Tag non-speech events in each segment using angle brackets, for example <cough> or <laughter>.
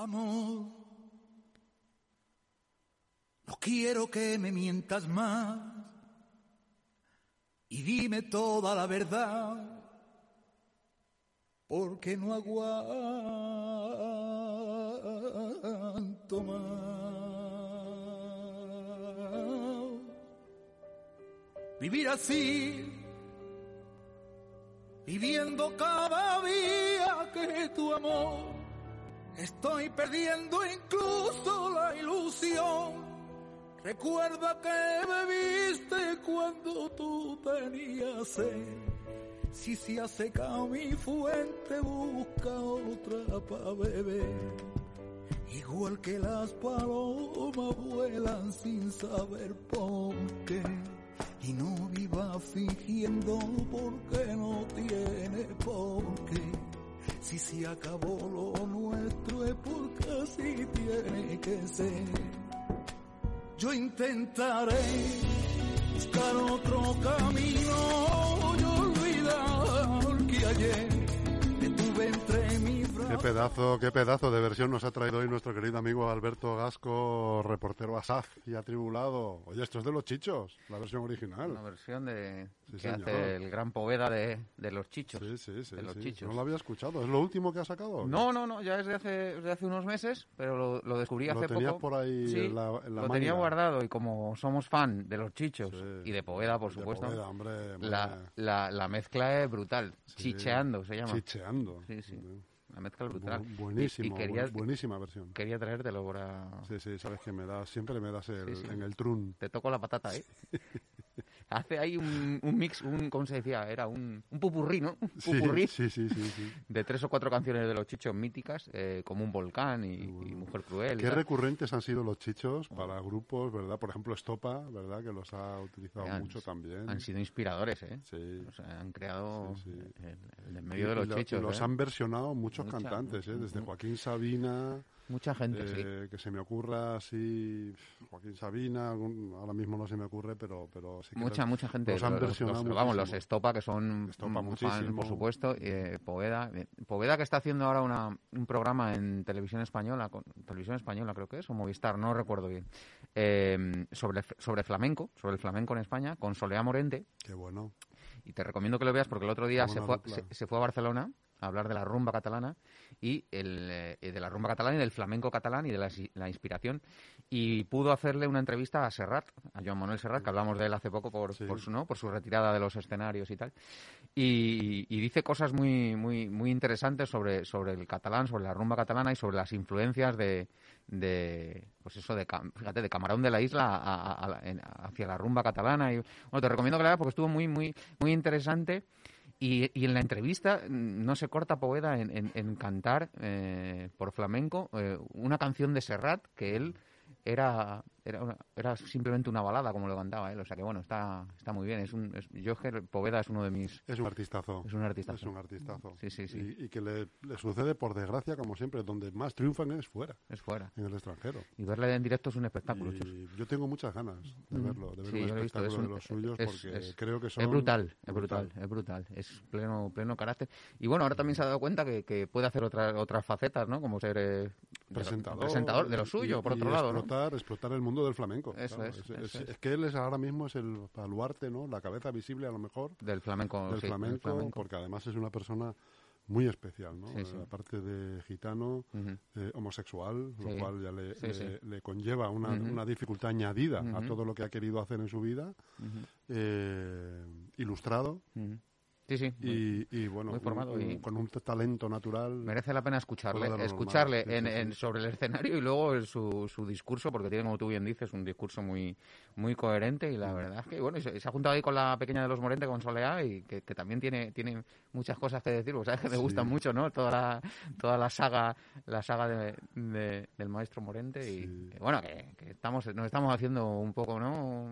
Amor, no quiero que me mientas más y dime toda la verdad porque no aguanto más. Vivir así, viviendo cada día que tu amor, estoy perdiendo incluso la ilusión. Recuerda que me viste cuando tú tenías sed si se ha secado mi fuente, busca otra para beber. Igual que las palomas vuelan sin saber por qué. Y no viva fingiendo porque no tiene por qué. Si se acabó lo nuestro es porque así tiene que ser. Yo intentaré buscar otro camino Qué pedazo, qué pedazo de versión nos ha traído hoy nuestro querido amigo Alberto Gasco, reportero asaz y atribulado. Oye, esto es de los chichos, la versión original. La versión de que hace el gran poveda de, los chichos. Sí, sí, sí. los chichos. No lo había escuchado. ¿Es lo último que ha sacado? No, no, no, ya es de hace, hace unos meses, pero lo, descubrí hace poco. por ahí en la, Lo tenía guardado y como somos fan de los chichos y de poveda, por supuesto, la, la, mezcla es brutal. Chicheando se llama. Chicheando. Sí, sí. La mezcla brutal. buenísimo, buenísima versión. Quería traértelo para... Sí, sí, sabes que me da, siempre me das el, en el trun. Te toco la patata, ¿eh? Hace ahí un, un, mix, un, ¿cómo se decía? Era un, un pupurrí, ¿no? Un pupurrí sí, sí, sí, sí, de tres o cuatro canciones de los chichos míticas, eh, como Un Volcán y, Mujer Cruel. Qué recurrentes han sido los chichos para grupos, ¿verdad? Por ejemplo, Estopa, ¿verdad? Que los ha utilizado mucho también. Han sido inspiradores, ¿eh? Sí. O sea, han creado el, el, medio de los chichos. Los ¿eh? han versionado muchos cantantes, ¿eh? Desde Joaquín Sabina... Mucha gente, sí. Eh, que se me ocurra así, Joaquín Sabina, ahora mismo no se me ocurre, pero, pero sí que Mucha, mucha gente. Los han versionado Vamos, los Estopa, que son Estopa fan, por supuesto. Eh, Poveda, eh, Poveda que está haciendo ahora una, un programa en televisión española, con, televisión española creo que es, o Movistar, no recuerdo bien, eh, sobre, sobre flamenco, sobre el flamenco en España, con Soleá Morente. Qué bueno. Y te recomiendo que lo veas porque el otro día se fue, se fue a Barcelona hablar de la rumba catalana y el, eh, de la rumba catalana y del flamenco catalán y de la, inspiración. Y pudo hacerle una entrevista a Serrat, a Joan Manuel Serrat, que hablamos de él hace poco por, por su no por su retirada de los escenarios y tal. Y, dice cosas muy muy muy interesantes sobre sobre el catalán, sobre la rumba catalana y sobre las influencias de, de pues eso de fíjate de Camarón de la Isla hacia la rumba catalana. Y bueno te recomiendo que la porque estuvo muy muy muy interesante y, y, en la entrevista no se corta Poveda en, en, cantar eh, por flamenco eh, una canción de Serrat que él era era, era simplemente una balada como lo cantaba él o sea que bueno está está muy bien es un yo Poveda es uno de mis es un artistazo. Es un artistazo. Es un artistazo. Sí sí sí. Y, que le, le, sucede por desgracia como siempre donde más triunfan es fuera. Es fuera. En el extranjero. Y verle en directo es un espectáculo y yo tengo muchas ganas de mm. verlo de ver un espectáculo de los suyos porque creo que son es brutal es brutal, es brutal es pleno pleno carácter. Y bueno ahora también se ha dado cuenta que, que puede hacer otras otras facetas no como ser eh, presentador, presentador de lo suyo por otro lado explotar explotar el mundo del flamenco. Es, que él es ahora mismo es el baluarte, ¿no? La cabeza visible a lo mejor. Del flamenco, del, flamenco, porque además es una persona muy especial, ¿no? Aparte de gitano, eh, homosexual, lo cual ya le, le, conlleva una, una, dificultad añadida a todo lo que ha querido hacer en su vida. Eh, ilustrado, Sí, sí. y, bueno, con un talento natural. Merece la pena escucharle, escucharle en, sobre el escenario y luego su, su discurso, porque tiene, como tú bien dices, un discurso muy muy coherente y la verdad es que, bueno, se, ha juntado ahí con la pequeña de los Morente, con Soleá, y que, también tiene, tiene muchas cosas que decir, o sea, que me gusta mucho, ¿no? Toda la, toda la saga la saga de, del maestro Morente y, bueno, que, estamos nos estamos haciendo un poco, ¿no?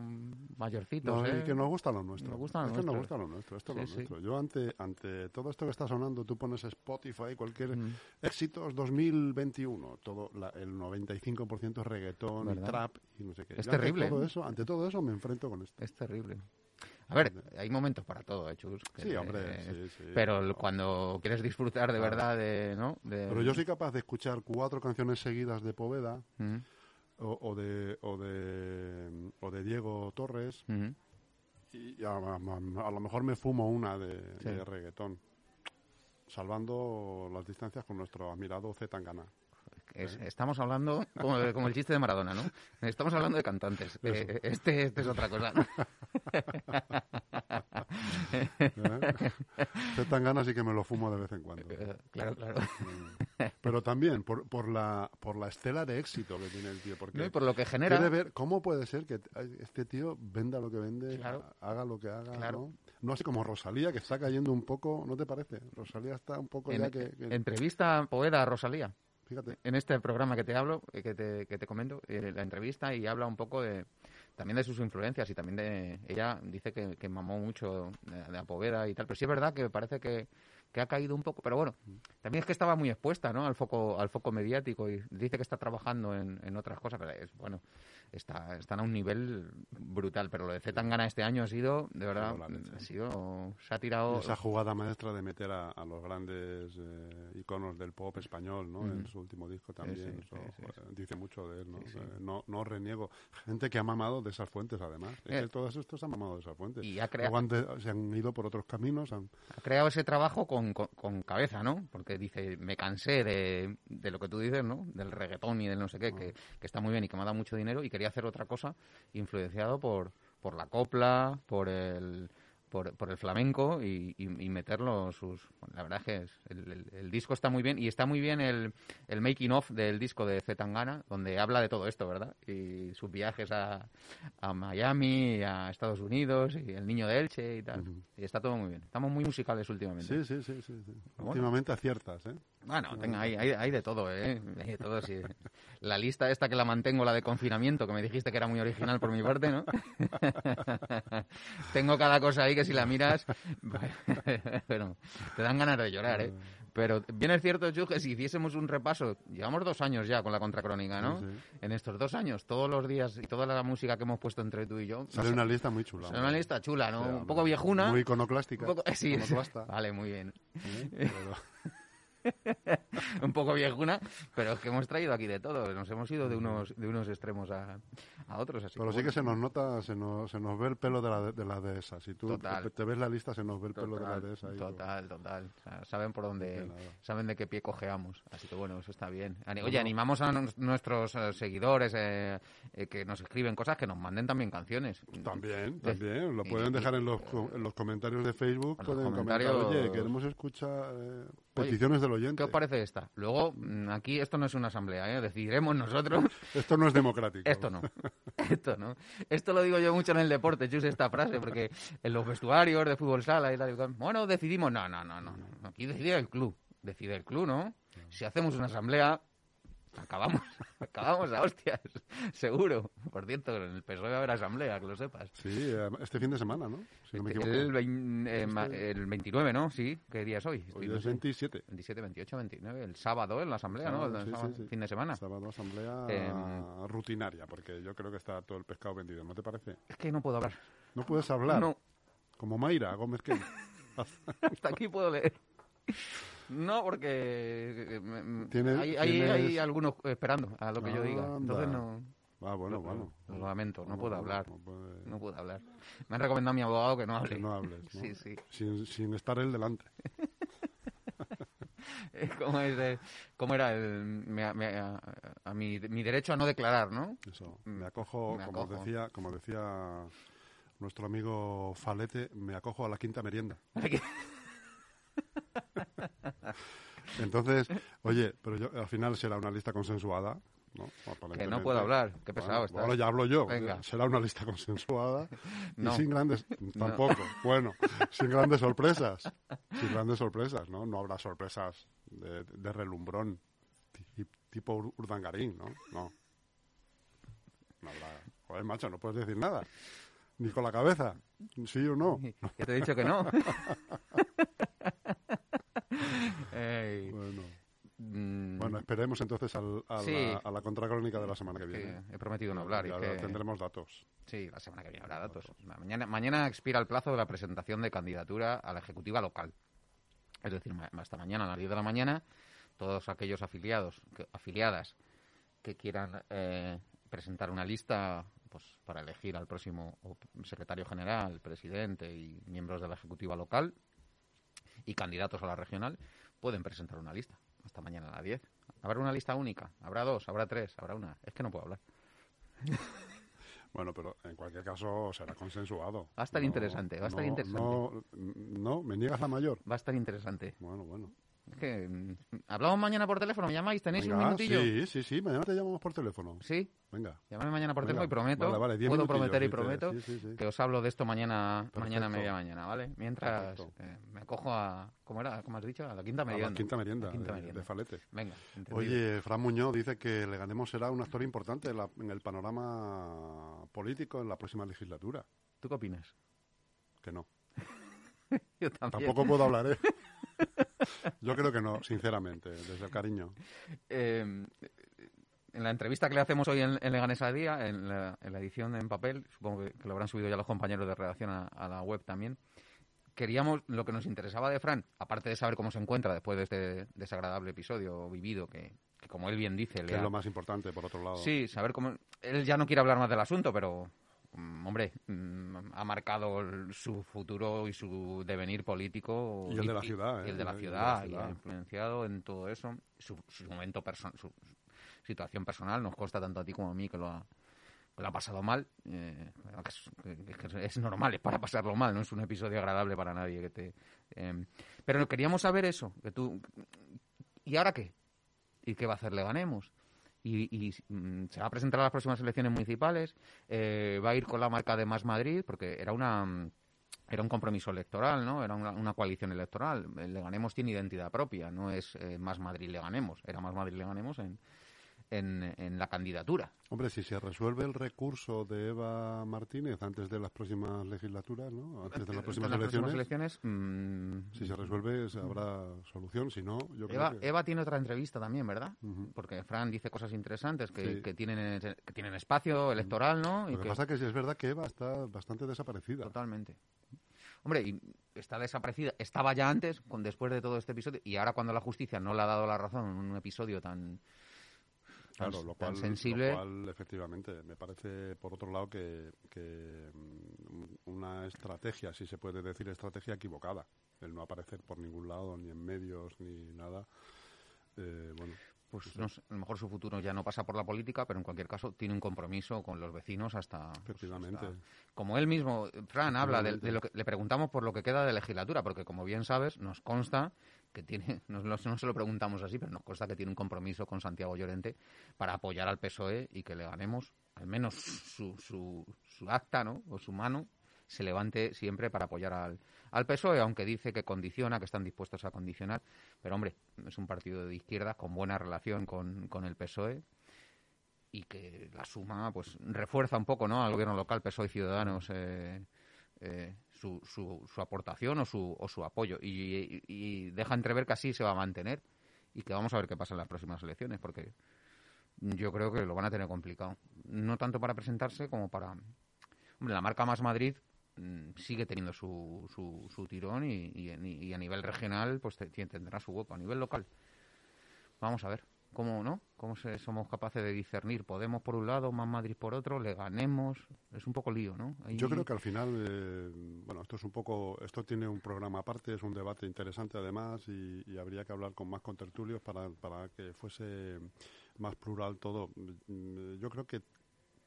Mayorcitos, ¿eh? que nos gusta lo nuestro. Nos gusta lo nuestro. nos gusta lo nuestro, esto es lo nuestro yo ante, ante todo esto que está sonando, tú pones Spotify, cualquier mm. éxitos 2021, todo el 95% es reggaetón y trap y no sé qué. Es terrible. Todo eso, ante todo eso me enfrento con esto. Es terrible. A ver, hay momentos para todo, ¿eh, Chus? sí, hombre, sí, sí. Pero cuando quieres disfrutar de verdad de, ¿no? Pero yo soy capaz de escuchar cuatro canciones seguidas de Poveda o, de, o, de, o de Diego Torres y a, lo mejor me fumo una de, reggaetón, salvando las distancias con nuestro admirado Z Tangana. Estamos hablando, como, el chiste de Maradona, ¿no? Estamos hablando de cantantes. Eh, este, este, es otra cosa. <laughs> ¿Eh? tan ganas y que me lo fumo de vez en cuando. Eh, claro, claro. Mm. Pero también por, por, la, por la estela de éxito que tiene el tío. Porque por lo que genera. Quiere ver cómo puede ser que este tío venda lo que vende, haga lo que haga. ¿no? no así como Rosalía, que está cayendo un poco, ¿no te parece? Rosalía está un poco ya que, Entrevista Poeda a Rosalía. Fíjate. En este programa que te hablo, eh, que te, que te comento, la entrevista y habla un poco de también de sus influencias y también de ella dice que, que mamó mucho de, de Poveda y tal pero sí es verdad que parece que, que ha caído un poco pero bueno también es que estaba muy expuesta ¿no? al foco al foco mediático y dice que está trabajando en, en otras cosas pero es bueno está, están a un nivel brutal. Pero lo de Zetangana este año ha sido, de verdad, ha sido, se ha tirado... Esa jugada maestra de meter a, los grandes eh, iconos del pop español, ¿no? En su último disco también. dice mucho de él, ¿no? ¿no? no, reniego. Gente que ha mamado de esas fuentes, además. Es que eh. todos estos han mamado de esas fuentes. Y ha creado... se han ido por otros caminos. Han... Ha creado ese trabajo con, con, cabeza, ¿no? Porque dice, me cansé de, de, lo que tú dices, ¿no? Del reggaetón y del no sé qué, que, que, está muy bien y que me ha dado mucho dinero y quería hacer otra cosa, influenciado por, por la copla, por el, por, por el flamenco y, y, meterlo sus... la verdad es que el, disco está muy bien y está muy bien el, el making of del disco de Zetangana, donde habla de todo esto, ¿verdad? Y sus viajes a, a Miami, a Estados Unidos y el niño de Elche y tal. Y está todo muy bien. Estamos muy musicales últimamente. Sí, sí, sí. sí, Últimamente aciertas, ¿eh? Bueno, tenga, hay, hay, hay, de todo, ¿eh? <laughs> Hay de todo, sí. La lista esta que la mantengo, la de confinamiento, que me dijiste que era muy original por mi parte, ¿no? <laughs> Tengo cada cosa ahí que si la miras, <laughs> bueno, te dan ganas de llorar, ¿eh? Pero bien es cierto, Chu, que si hiciésemos un repaso, llevamos dos años ya con la contracrónica, ¿no? En estos dos años, todos los días y toda la música que hemos puesto entre tú y yo. Sale una lista muy chula. Sale una lista chula, ¿no? un poco viejuna. Muy iconoclástica. sí, vale, muy bien. <laughs> un poco viejuna, pero es que hemos traído aquí de todo. Nos hemos ido de unos, de unos extremos a, a otros. Así pero sí que se nos nota, se nos, se nos ve el pelo de la, de la dehesa. Si tú te ves la lista, se nos ve el pelo de la dehesa. total, total. saben por dónde, saben de qué pie cojeamos. Así que bueno, eso está bien. Oye, animamos a nuestros eh, seguidores eh, eh, que nos escriben cosas que nos manden también canciones. También, también. Lo pueden dejar en los, en los comentarios de Facebook. Pueden comentar, oye, queremos escuchar peticiones del oyente. ¿Qué os parece esta? Luego, mm, aquí esto no es una asamblea, ¿eh? decidiremos nosotros. <laughs> Esto no es democrático. Esto no. <laughs> Esto no. Esto lo digo yo mucho en el deporte, chus, esta frase, porque en los vestuarios de fútbol sala y tal, bueno, decidimos. No, no, no, no. Aquí decide el club. Decide el club, ¿no? Si hacemos una asamblea, acabamos, <laughs> acabamos a hostias, seguro. Por cierto, en el PSOE va a haber asamblea, que lo sepas. Sí, eh, este fin de semana, ¿no? Si no me equivoco. El, eh, este el, 29, ¿no? Sí, ¿qué día es hoy? Hoy es 27. 27, 28, 29. El sábado en la asamblea, ¿no? El sábado, fin de semana. Sábado asamblea em, rutinaria, porque yo creo que está todo el pescado vendido, ¿no te parece? Es que no puedo hablar. ¿No puedes hablar? No. Como Mayra Gómez que <laughs> Hasta aquí puedo leer. No, porque eh, hay, algunos esperando a lo que yo diga. Entonces no. Ah, bueno, bueno. Lo lamento, no, puedo hablar. No, puedo hablar. Me han recomendado a mi abogado que no hable. Que no hables. <laughs> Sí, sí. Sin, sin estar él delante. <laughs> ¿Cómo, es ¿Cómo, era el, a, mi, mi, derecho a no declarar, no? Eso, me acojo, Como, decía, como decía nuestro amigo Falete, me acojo a la quinta merienda. <laughs> <laughs> Entonces, oye, pero yo, al final será una lista consensuada. ¿no? Que no puedo hablar, qué pesado está. Ahora ya hablo yo. Será una lista consensuada <laughs> y sin grandes. <laughs> Tampoco. Bueno, sin grandes sorpresas. Sin grandes sorpresas, ¿no? No habrá sorpresas de, de relumbrón tipo Urdangarín, ¿no? No. No habrá. Joder, macho, no puedes decir nada. Ni con la cabeza. ¿Sí o no? Ya te he dicho que no. Mm. Bueno, esperemos entonces a, la, contracrónica de la semana que viene. he prometido no hablar. y que... tendremos datos. Sí, la semana que viene habrá datos. Mañana, mañana expira el plazo de la presentación de candidatura a la ejecutiva local. Es decir, hasta mañana a las 10 de la mañana, todos aquellos afiliados, afiliadas que quieran eh, presentar una lista pues, para elegir al próximo secretario general, presidente y miembros de la ejecutiva local y candidatos a la regional, pueden presentar una lista hasta mañana a las 10. ¿Habrá una lista única? ¿Habrá dos? ¿Habrá tres? ¿Habrá una? Es que no puedo hablar. <laughs> Bueno, pero en cualquier caso será consensuado. Va a estar interesante, va a estar interesante. No, no, me niegas la mayor. Va a estar interesante. Bueno, bueno. Que hablamos mañana por teléfono, me llamáis, tenéis un minutillo. Sí, sí, sí, mañana te llamamos por teléfono. Sí. Venga. Llámame mañana por teléfono y prometo, puedo prometer y prometo que os hablo de esto mañana, mañana media mañana, ¿vale? Mientras eh, me cojo a, ¿cómo era? ¿Cómo has dicho? A la quinta merienda. A la quinta merienda, de, Falete. Venga. Oye, Fran Muñoz dice que le ganemos será un actor importante en, el panorama político en la próxima legislatura. ¿Tú qué opinas? Que no. <laughs> Yo. Tampoco puedo hablar, ¿eh? <laughs> Yo creo que no, sinceramente, desde el cariño. Eh, en la entrevista que le hacemos hoy en, en Leganesa Día, en la, edición en papel, supongo que, lo habrán subido ya los compañeros de redacción a, la web también, queríamos, lo que nos interesaba de Fran, aparte de saber cómo se encuentra después de este desagradable episodio vivido, que, como él bien dice... Que es lo más importante, por otro lado. Sí, saber cómo... Él ya no quiere hablar más del asunto, pero hombre, mm, ha marcado su futuro y su devenir político. Y el de la ciudad. Y, el de la ciudad, y ha influenciado en todo eso. Su, momento personal, situación personal, nos consta tanto a ti como a mí que lo ha, lo ha pasado mal. Eh, es, normal, es para pasarlo mal, no es un episodio agradable para nadie. que te eh, Pero queríamos saber eso, que tú... ¿Y ahora qué? ¿Y qué va a hacer Le Ganemos? Y, mm, se va a presentar a las próximas elecciones municipales, eh, va a ir con la marca de Más Madrid, porque era una era un compromiso electoral, ¿no? Era una, coalición electoral. Le Ganemos tiene identidad propia, no es Más Madrid Le Ganemos, era Más Madrid Le Ganemos en, en, la candidatura. Hombre, si se resuelve el recurso de Eva Martínez antes de las próximas legislaturas, ¿no? Antes de las próximas elecciones. Mm, si se resuelve, habrá solución. Si no, yo Eva, creo que... Eva tiene otra entrevista también, ¿verdad? Porque Fran dice cosas interesantes que, que, tienen, que tienen espacio electoral, ¿no? Y Lo que, pasa es que sí es verdad que Eva está bastante desaparecida. Totalmente. Hombre, y está desaparecida. Estaba ya antes, con, después de todo este episodio, y ahora cuando la justicia no le ha dado la razón en un episodio tan Claro, lo cual, sensible. efectivamente, me parece, por otro lado, que, mm, una estrategia, si se puede decir estrategia equivocada, el no aparecer por ningún lado, ni en medios, ni nada. Eh, bueno, pues no a lo mejor su futuro ya no pasa por la política, pero en cualquier caso tiene un compromiso con los vecinos hasta... Pues, Efectivamente. como él mismo, Fran, habla de, de, lo que le preguntamos por lo que queda de legislatura, porque como bien sabes, nos consta que tiene, <laughs> no, no, se lo preguntamos así, pero nos consta que tiene un compromiso con Santiago Llorente para apoyar al PSOE y que le ganemos, al menos su, su, su acta, ¿no? O su mano se levante siempre para apoyar al, al PSOE, aunque dice que condiciona, que están dispuestos a condicionar. Pero, hombre, es un partido de izquierda con buena relación con, con el PSOE y que la suma pues refuerza un poco ¿no? al gobierno local, PSOE y Ciudadanos. Eh, eh, su, su, aportación o su, o su apoyo y, deja entrever que así se va a mantener y que vamos a ver qué pasa en las próximas elecciones porque yo creo que lo van a tener complicado no tanto para presentarse como para hombre la marca más Madrid sigue teniendo su, su, su tirón y, y, a nivel regional pues tendrá su hueco a nivel local vamos a ver cómo no cómo somos capaces de discernir. Podemos por un lado más Madrid por otro le ganemos. Es un poco lío no yo creo que al final eh, bueno esto es un poco esto tiene un programa aparte es un debate interesante además y, habría que hablar con más contertulios para para que fuese más plural todo. Mm, yo creo que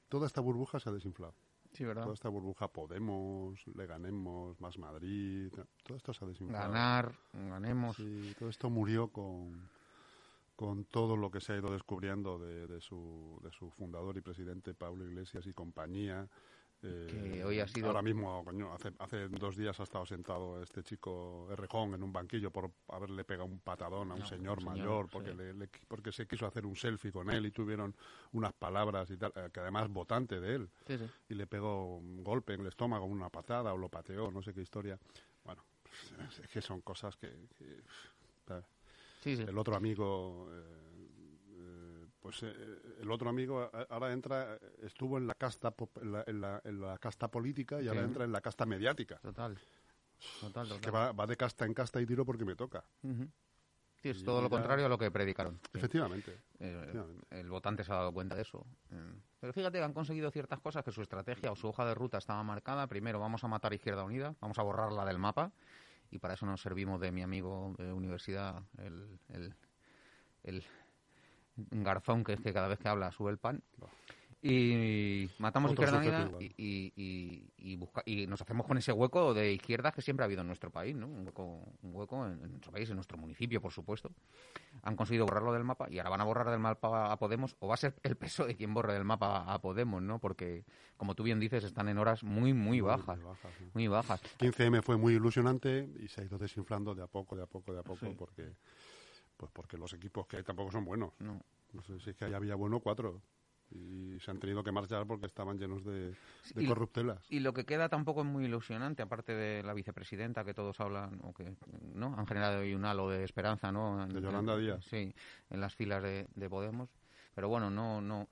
toda esta burbuja se ha desinflado Sí, ¿verdad? Toda esta burbuja Podemos, le ganemos, más Madrid, todo esto se ha desinflado. Ganar, ganemos. Sí, todo esto murió con, con todo lo que se ha ido descubriendo de, su, de su fundador y presidente Pablo Iglesias y compañía. Eh, hoy ha sido... Ahora mismo, hace, hace dos días ha estado sentado este chico Errejón en un banquillo por haberle pegado un patadón a un señor mayor porque, le, porque se quiso hacer un selfie con él y tuvieron unas palabras y tal, eh, que además votante de él. y le pegó un golpe en el estómago, una patada o lo pateó, no sé qué historia. Bueno, <laughs> es que son cosas que el otro amigo... Eh, pues el otro amigo ahora entra, estuvo en la casta en la, casta política y ahora entra en la casta mediática. Total. Total, total. que va, de casta en casta y tiro porque me toca. Sí, es todo lo contrario a lo que predicaron. Efectivamente, El votante se ha dado cuenta de eso. Eh, pero fíjate que han conseguido ciertas cosas que su estrategia o su hoja de ruta estaba marcada. Primero, vamos a matar a Izquierda Unida, vamos a borrarla del mapa. Y para eso nos servimos de mi amigo de universidad, el, el, garzón que es que cada vez que habla sube el pan. Y matamos Izquierda y, y, y, nos hacemos con ese hueco de izquierdas que siempre ha habido en nuestro país, ¿no? Un hueco, un hueco en, nuestro país, en nuestro municipio, por supuesto. Han conseguido borrarlo del mapa y ahora van a borrar del mapa a Podemos, o va a ser el peso de quien borre del mapa a Podemos, ¿no? Porque, como tú bien dices, están en horas muy, muy, bajas. Muy bajas. 15M fue muy ilusionante y se ha ido desinflando de a poco, de a poco, de a poco, porque pues porque los equipos que hay tampoco son buenos. No. No sé si es que ahí había bueno cuatro y se han tenido que marchar porque estaban llenos de, corruptelas. Y lo que queda tampoco es muy ilusionante, aparte de la vicepresidenta que todos hablan, o que no han generado hoy un halo de esperanza, ¿no? de Yolanda Díaz. Sí, en las filas de, de Podemos. Pero bueno, no, no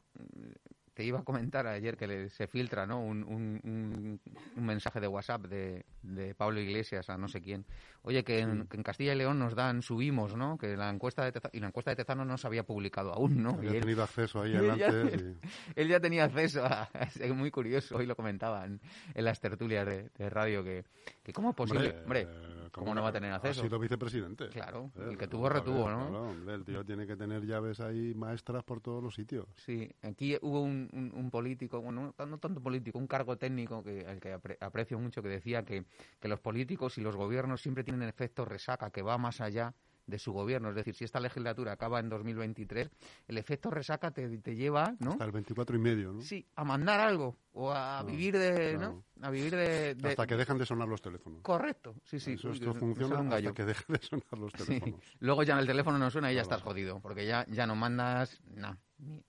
te iba a comentar ayer que se filtra ¿no? Un, un, mensaje de WhatsApp de, de, Pablo Iglesias a no sé quién. Oye, que en, Castilla y León nos dan, subimos, ¿no? Que la encuesta de Tezano, y la encuesta de Tezano no se había publicado aún, ¿no? Había tenido acceso ahí <laughs> adelante. <laughs> Él ya, tenía acceso a... <laughs> Es muy curioso, hoy lo comentaban en las tertulias de, radio, que, que ¿cómo es posible? Hombre, ¿cómo, no va a tener acceso? Ha sido vicepresidente. Claro, el que tuvo retuvo, ¿no? Claro, el tío tiene que tener llaves ahí maestras por todos los sitios. Sí, aquí hubo un un, político, bueno, no tanto político, un cargo técnico que, al que aprecio mucho, que decía que, que los políticos y los gobiernos siempre tienen efecto resaca que va más allá de su gobierno. Es decir, si esta legislatura acaba en 2023, el efecto resaca te, te lleva, ¿no? Hasta el 24 y medio, ¿no? Sí, a mandar algo o a vivir de, ¿no? A vivir de, Hasta que dejan de sonar los teléfonos. Correcto, sí, sí. Eso, esto funciona hasta que dejen de sonar los teléfonos. Luego ya el teléfono no suena y ya estás jodido, porque ya, ya no mandas nada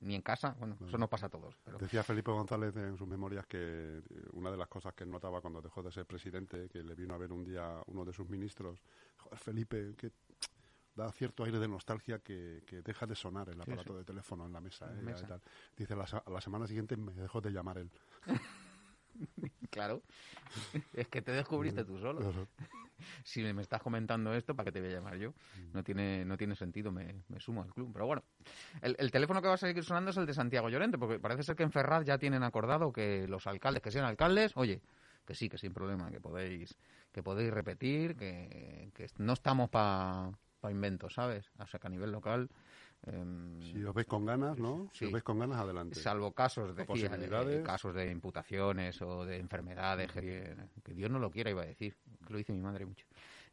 ni, en casa. Bueno, eso nos pasa a todos. Decía Felipe González en sus memorias que eh, una de las cosas que notaba cuando dejó de ser presidente, que le vino a ver un día uno de sus ministros, joder, Felipe, que da cierto aire de nostalgia que, deja de sonar el aparato de teléfono en la mesa. ¿eh? Dice, la, la semana siguiente me dejó de llamar él. <laughs> claro. es que te descubriste tú solo. <laughs> si me estás comentando esto, ¿para qué te voy a llamar yo? Mm. No tiene, no tiene sentido, me, sumo al club. Pero bueno, el, teléfono que va a seguir sonando es el de Santiago Llorente, porque parece ser que en Ferraz ya tienen acordado que los alcaldes que sean alcaldes, oye, que sí, que sin problema, que podéis, que podéis repetir, que, que no estamos para pa inventos, ¿sabes? O sea, que a nivel local Em, si os veis con ganas, ¿no? Si os veis con ganas, adelante. Salvo casos de, eh, casos de imputaciones o de enfermedades, que, Dios no lo quiera, iba a decir, que lo dice mi madre mucho,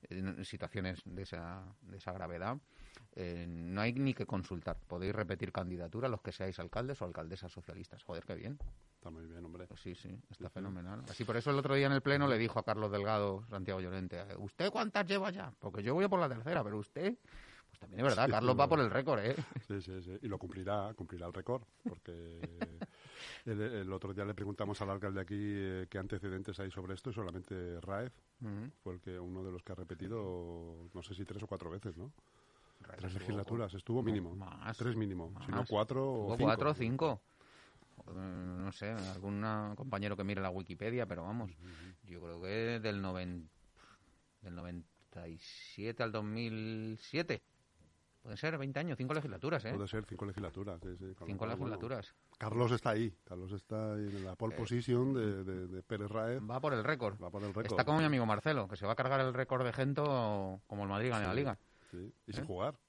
en situaciones de esa, de esa gravedad, eh, no hay ni que consultar. Podéis repetir candidatura los que seáis alcaldes o alcaldesas socialistas. Joder, qué bien. Está muy bien, hombre. Pues sí, sí, está fenomenal. Así por eso el otro día en el Pleno le dijo a Carlos Delgado, Santiago Llorente, ¿usted cuántas lleva ya? Porque yo voy por la tercera, pero usted pues también es verdad, Carlos va por el récord, ¿eh? Sí, sí, sí. Y lo cumplirá, cumplirá el récord, porque <laughs> el, otro día le preguntamos al alcalde aquí eh, qué antecedentes hay sobre esto y solamente Raez fue el que uno de los que ha repetido, no sé si tres o cuatro veces, ¿no? Tres legislaturas, estuvo mínimo. Más, tres mínimo, si no cuatro o cinco. cuatro o cinco. No sé, algún compañero que mire la Wikipedia, pero vamos, yo creo que del, noven, del 97 al 2007 Pueden ser 20 años, cinco legislaturas, ¿eh? Puede ser cinco legislaturas, sí, sí. Cinco legislaturas. Carlos está ahí, Carlos está en la pole eh, position de, de, Pérez Raez. Va por el récord. Va por el récord. Está como mi amigo Marcelo, que se va a cargar el récord de Gento como el Madrid en la Liga. Sí, y sin ¿Eh? jugar.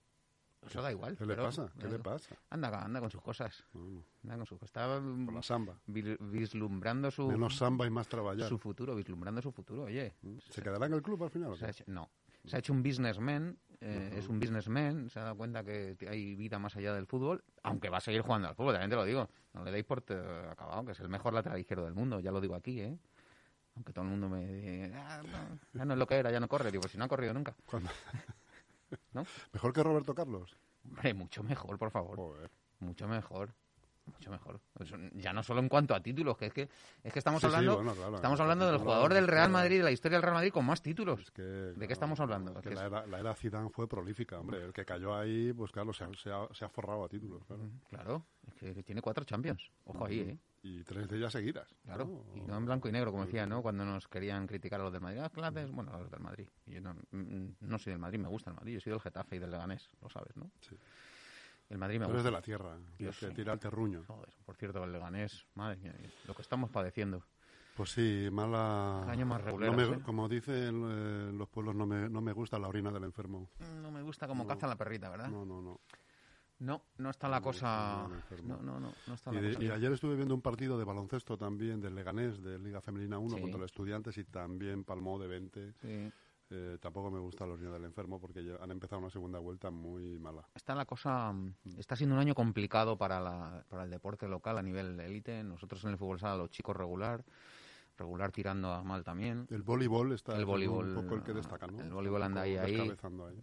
Eso da igual. ¿Qué le pasa? ¿Qué le pasa? Anda, anda con sus cosas. Anda con sus Está con la samba. vislumbrando su... Menos samba y más trabajar. Su futuro, vislumbrando su futuro, oye. ¿Se quedará en el club al final? no. Se ha hecho un businessman eh, es un businessman, se ha dado cuenta que hay vida más allá del fútbol, aunque va a seguir jugando al fútbol, también te lo digo. No le deis por acabado, que es el mejor lateral izquierdo del mundo, ya lo digo aquí, ¿eh? Aunque todo el mundo me diga, ah, ya no es lo que era, ya no corre. Digo, pues si no ha corrido nunca. <laughs> ¿No? ¿Mejor que Roberto Carlos? Hombre, mucho mejor, por favor. Mucho mejor. Mucho mejor. ya no solo en cuanto a títulos, que es que es que estamos hablando estamos hablando del jugador del Real Madrid, de la historia del Real Madrid con más títulos. ¿De qué estamos hablando? la, era, la, Zidane fue prolífica, hombre. El que cayó ahí, pues claro, se ha, se ha, forrado a títulos. Claro, es que tiene cuatro Champions. Ojo ahí, ¿eh? Y tres de ellas seguidas. Claro, y no en blanco y negro, como decía, ¿no? Cuando nos querían criticar a los del Madrid. Ah, claro, bueno, a los del Madrid. yo no, mm, no soy del Madrid, me gusta el Madrid. Yo soy del Getafe y del Leganés, lo sabes, ¿no? Sí. El Madrid me gusta. eres de la tierra, que tira terruño. Joder, por cierto, el Leganés, madre mía, lo que estamos padeciendo. Pues sí, mala... año más regular. No ¿eh? Como dicen eh, los pueblos, no me, no me gusta la orina del enfermo. No me gusta como caza la perrita, ¿verdad? No, no, no. No, no está la cosa. No, no, no, no está la y, cosa y ayer estuve viendo un partido de baloncesto también del Leganés, de Liga Femenina 1 contra los Estudiantes y también palmó de 20. Sí. Eh, tampoco me gusta los niños del enfermo porque han empezado una segunda vuelta muy mala. Está la cosa, mm, está siendo un año complicado para, la, para el deporte local a nivel élite. Nosotros en el fútbol sala los chicos regular, regular tirando a mal también. El voleibol está el un poco el que destaca, ¿no? El voleibol anda ahí, ahí.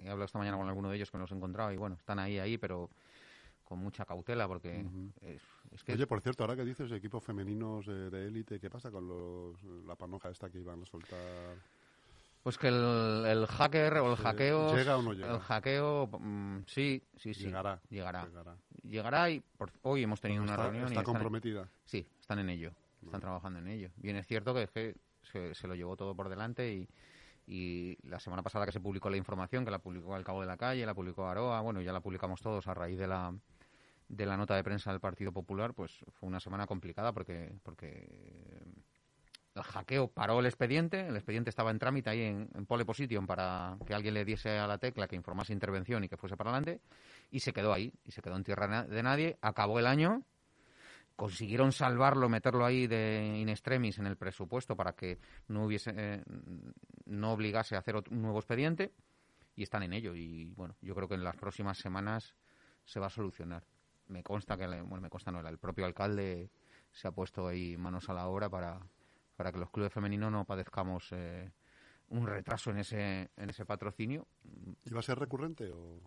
He hablado esta mañana con alguno de ellos que me los he encontrado y bueno, están ahí, ahí, pero con mucha cautela porque es, que... Oye, por cierto, ahora que dices equipos femeninos de élite, ¿qué pasa con los, la panoja esta que iban a soltar? Pues que el, el hacker o el hackeo. ¿Llega o no llega? El hackeo, mm, sí, sí, sí. Llegará. Llegará. Llegará, y hoy hemos tenido una reunión. ¿Está comprometida? sí, están en ello. Están trabajando en ello. Bien, es cierto que, es que se, lo llevó todo por delante y, y la semana pasada que se publicó la información, que la publicó el Cabo de la Calle, la publicó Aroa, bueno, ya la publicamos todos a raíz de la de la nota de prensa del Partido Popular, pues fue una semana complicada porque porque el hackeo paró el expediente, el expediente estaba en trámite ahí en, pole position para que alguien le diese a la tecla que informase intervención y que fuese para adelante, y se quedó ahí, y se quedó en tierra de nadie, acabó el año, consiguieron salvarlo, meterlo ahí de in extremis en el presupuesto para que no hubiese, eh, no obligase a hacer un nuevo expediente, y están en ello, y bueno, yo creo que en las próximas semanas se va a solucionar. Me consta que, bueno, me consta no, el propio alcalde se ha puesto ahí manos a la obra para para que los clubes femeninos no padezcamos eh, un retraso en ese, en ese patrocinio. ¿Y va a ser recurrente o...?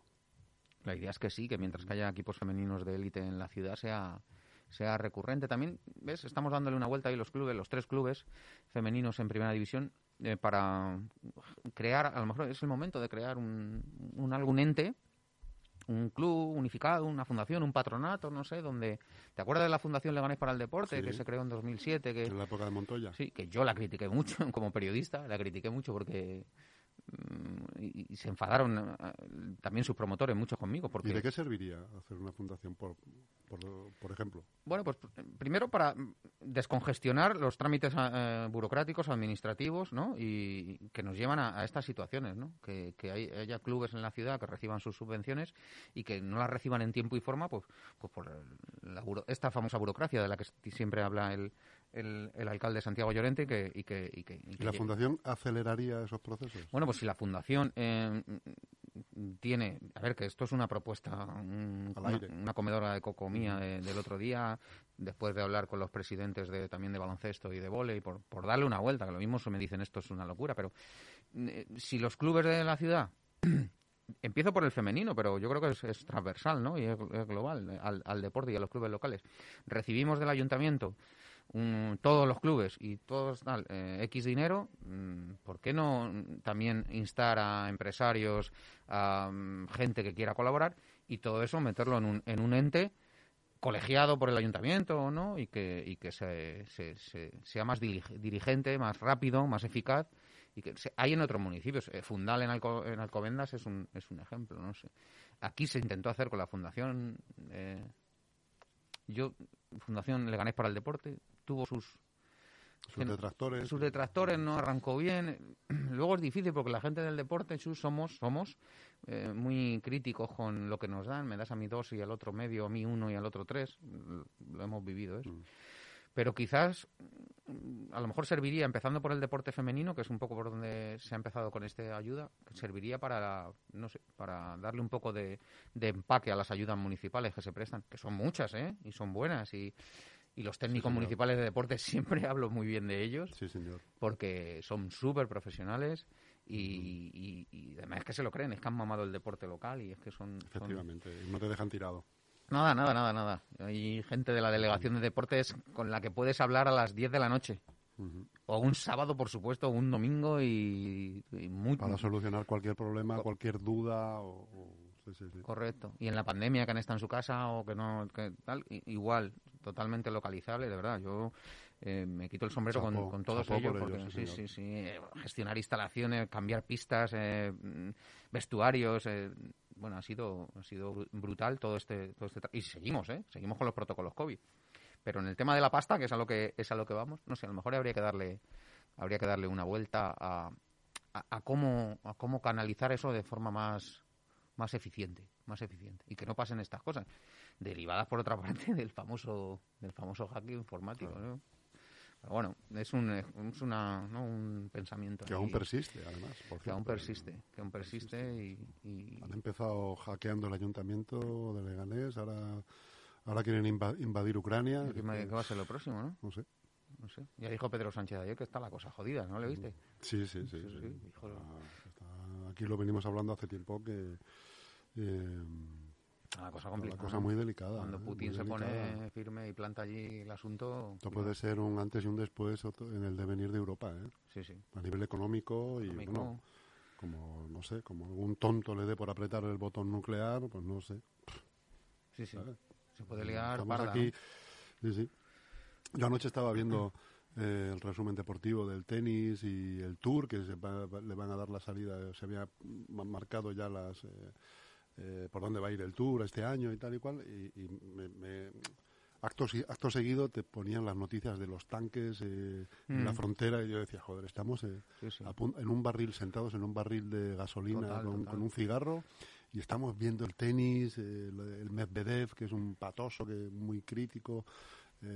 La idea es que sí, que mientras que haya equipos femeninos de élite en la ciudad sea, sea recurrente. También, ¿ves? Estamos dándole una vuelta ahí los clubes, los tres clubes femeninos en primera división, eh, para crear, a lo mejor es el momento de crear un, un algún ente un club unificado, una fundación, un patronato, no sé, donde... ¿Te acuerdas de la Fundación Leganés para el Deporte, que se creó en 2007? Que, en la época de Montoya. Sí, que yo la critiqué mucho <laughs> como periodista, la critiqué mucho porque Mm, y, se enfadaron eh, también sus promotores mucho conmigo. Porque... ¿Y de qué serviría hacer una fundación, por, por, ejemplo? Bueno, pues primero para descongestionar los trámites eh, burocráticos, administrativos, ¿no? Y que nos llevan a, estas situaciones, ¿no? Que, haya clubes en la ciudad que reciban sus subvenciones y que no las reciban en tiempo y forma, pues, pues por esta famosa burocracia de la que siempre habla el, el, alcalde Santiago Llorente y que... Y que, ¿La Fundación aceleraría esos procesos? Bueno, pues si la Fundación eh, tiene... A ver, que esto es una propuesta, una, comedora de cocomía del otro día, después de hablar con los presidentes de, también de baloncesto y de volei, por, por darle una vuelta, que lo mismo me dicen esto es una locura, pero eh, si los clubes de la ciudad <clears throat> empiezo por el femenino, pero yo creo que es, transversal, ¿no? Y es, global al, al, deporte y a los clubes locales. Recibimos del ayuntamiento todos los clubes y todos tal, eh, X dinero, mm, ¿por qué no también instar a empresarios, a mm, gente que quiera colaborar y todo eso meterlo en un, en un ente colegiado por el ayuntamiento no y que, y que se, sea más dirigente, más rápido, más eficaz y que hay en otros municipios. Eh, Fundal en, en Alcobendas es un, es un ejemplo. no sé Aquí se intentó hacer con la fundación. Eh, yo Fundación Leganés para el Deporte tuvo sus sus detractores. Sus detractores no arrancó bien. <clears throat> Luego es difícil porque la gente del deporte somos somos eh, muy críticos con lo que nos dan. Me das a mí dos y al otro medio, a mí uno y al otro tres. Lo hemos vivido eso. Mm. Pero quizás mm, a lo mejor serviría, empezando por el deporte femenino, que es un poco por donde se ha empezado con esta ayuda, serviría para, no sé, para darle un poco de, de empaque a las ayudas municipales que se prestan, que son muchas, ¿eh? Y son buenas y y los técnicos municipales de deporte <laughs> siempre hablo muy bien de ellos. Sí, señor. Porque son súper profesionales y, además es que se lo creen, es que han mamado el deporte local y es que son... Efectivamente, no te dejan tirado. Nada, nada, nada, nada. Hay gente de la delegación de deportes con la que puedes hablar a las 10 de la noche. O un sábado, por supuesto, o un domingo y, muy... Para solucionar cualquier problema, cualquier duda o... Correcto. Y en la pandemia que han estado en su casa o que no, que tal, igual, totalmente localizable, de verdad. Yo eh, me quito el sombrero con, todos ellos, porque sí, sí, sí, eh, gestionar instalaciones, cambiar pistas, eh, vestuarios, bueno, ha sido, ha sido brutal todo este, todo este y seguimos, ¿eh? Seguimos con los protocolos COVID. Pero en el tema de la pasta, que es a lo que es a lo que vamos, no sé, a lo mejor habría que darle habría que darle una vuelta a, a, cómo a cómo canalizar eso de forma más más eficiente, más eficiente y que no pasen estas cosas derivadas por otra <laughs> parte del famoso del famoso hacking informático, ¿no? Bueno, es un, es una, ¿no? un pensamiento. Que aún persiste, además. que aún persiste, que aún persiste y, Han empezado hackeando el ayuntamiento de Leganés, ahora, ahora quieren invadir Ucrania. ¿Qué, va a ser lo próximo, no? No sé. No sé. Ya dijo Pedro Sánchez ayer que está la cosa jodida, ¿no le viste? Sí, sí, sí. aquí lo venimos hablando hace tiempo que... Eh, una cosa complicada. Una cosa muy delicada. Cuando ¿eh? Putin se pone firme y planta allí el asunto. Esto puede ser un antes y un después en el devenir de Europa, ¿eh? Sí, sí. A nivel económico y, bueno, como, no sé, como algún tonto le dé por apretar el botón nuclear, pues no sé. Sí, sí. Se puede liar Estamos aquí. Sí, sí. Yo anoche estaba viendo eh, el resumen deportivo del tenis y el tour, que le van a dar la salida. Se había marcado ya las. Eh, eh, por dónde va a ir el tour este año y tal y cual, y, me, acto, acto, seguido te ponían las noticias de los tanques eh, en la mm. frontera y yo decía, joder, estamos eh, en un barril, sentados en un barril de gasolina con, un cigarro y estamos viendo el tenis, el, Medvedev, que es un patoso, que es muy crítico,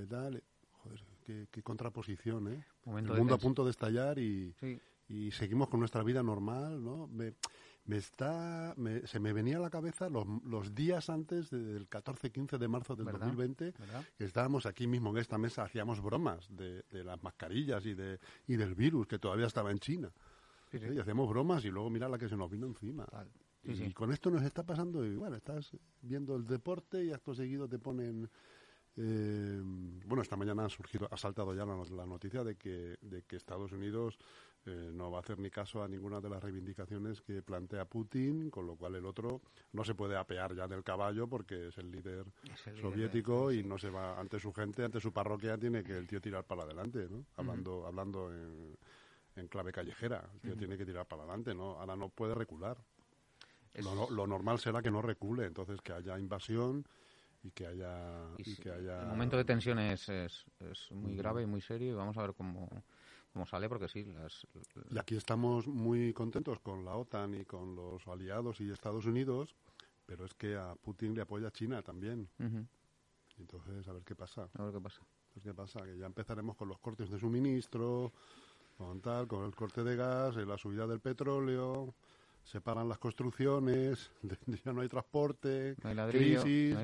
tal. Joder, qué, contraposición, ¿eh? el mundo a punto de estallar y, y seguimos con nuestra vida normal, ¿no? Me, me está se me venía a la cabeza los, los días antes del 14-15 de marzo del 2020 que estábamos aquí mismo en esta mesa hacíamos bromas de, de, las mascarillas y de y del virus que todavía estaba en China. Y hacíamos bromas y luego mira la que se nos vino encima. Y, con esto nos está pasando y bueno estás viendo el deporte y acto seguido te ponen eh, bueno, esta mañana ha surgido, ha saltado ya la, la noticia de que, de que Estados Unidos eh, no va a hacer ni caso a ninguna de las reivindicaciones que plantea Putin, con lo cual el otro no se puede apear ya del caballo porque es el líder soviético y no se va ante su gente, ante su parroquia, tiene que el tío tirar para adelante, ¿no? Hablando, hablando en, clave callejera, el tío tiene que tirar para adelante, ¿no? Ahora no puede recular. Lo, normal será que no recule, entonces que haya invasión y que haya... Y, que haya... El momento de tensión es, es, es muy grave y muy serio y vamos a ver cómo cómo sale, porque sí. Las, Y aquí estamos muy contentos con la OTAN y con los aliados y Estados Unidos, pero es que a Putin le apoya China también. Entonces, a ver qué pasa. A ver qué pasa. Pues qué pasa, que ya empezaremos con los cortes de suministro, con tal, con el corte de gas, la subida del petróleo, se paran las construcciones, <laughs> ya no hay transporte, crisis,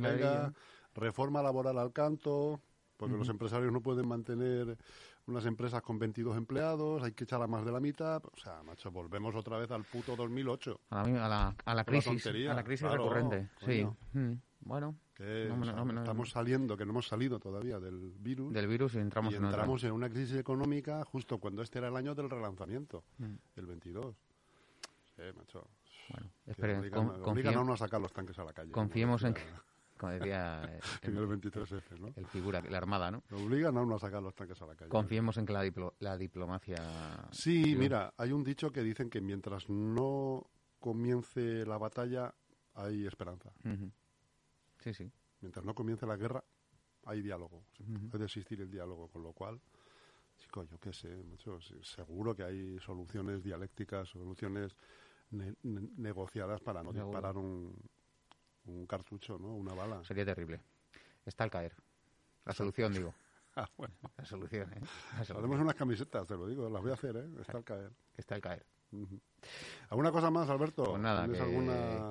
reforma laboral al canto, porque los empresarios no pueden mantener unas empresas con 22 empleados, hay que echar a más de la mitad. O sea, macho, volvemos otra vez al puto 2008. A la, a la, crisis, a la crisis recurrente, sí. Mm, bueno. estamos saliendo, que no hemos salido todavía del virus. Del virus y entramos, en, entramos en una crisis económica justo cuando este era el año del relanzamiento, mm. el 22. Sí, macho. Bueno, esperen, a sacar los tanques a la calle. Confiemos en que como decía <laughs> el, el 23F, ¿no? El figura, la Armada, ¿no? Obligan a uno a sacar los tanques a la calle. Confiemos en que la, la diplomacia... Sí, mira, hay un dicho que dicen que mientras no comience la batalla hay esperanza. Sí, sí. Mientras no comience la guerra hay diálogo. Puede existir el diálogo, con lo cual... Chico, yo qué sé, seguro que hay soluciones dialécticas, soluciones negociadas para no disparar un, un cartucho, ¿no? Una bala. Sería terrible. Está al caer. La solución, digo. <laughs> Ah, bueno. La solución, ¿eh? Haremos unas camisetas, te lo digo, las voy a hacer, ¿eh? Está al caer. Está al caer. ¿Alguna cosa más, Alberto? Pues nada,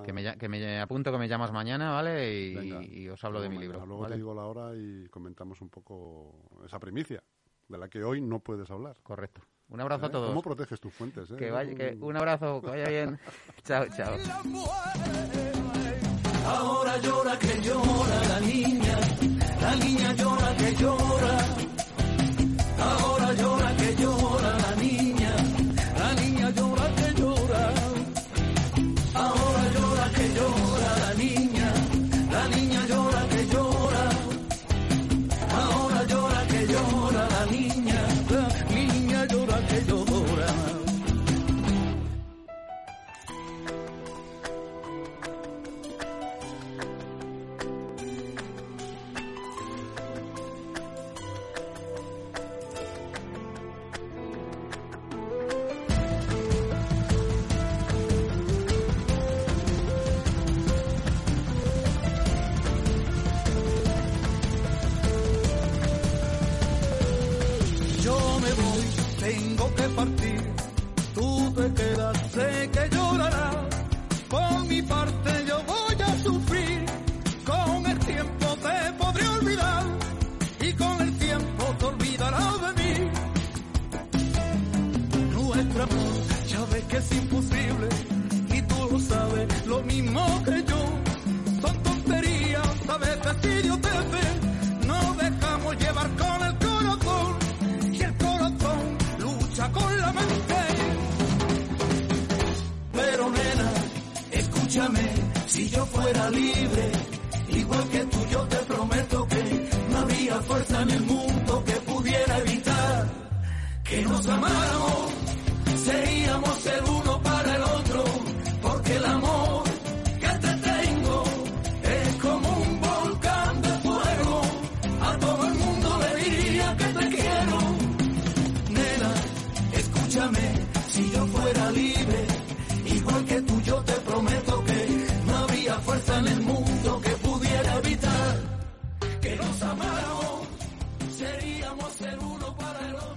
que, me, que, me, apunto que me llamas mañana, ¿vale? Y, os hablo de mi libro. Luego te digo la hora y comentamos un poco esa primicia, de la que hoy no puedes hablar. Correcto. Un abrazo a ¿Eh? todos. ¿Cómo proteges tus fuentes? Eh? Que vaya, que un abrazo, que vaya bien. <laughs> chao, chao. Ahora llora que llora la niña, la niña llora que llora. Ya ves que es imposible. Y tú lo sabes, lo mismo que yo. Son tonterías, a veces idioteces. Nos dejamos llevar con el corazón. Y el corazón lucha con la mente. Pero nena, escúchame, si yo fuera libre, igual que tú yo te prometo que no habría fuerza en el mundo que pudiera evitar que nos amáramos. Seríamos el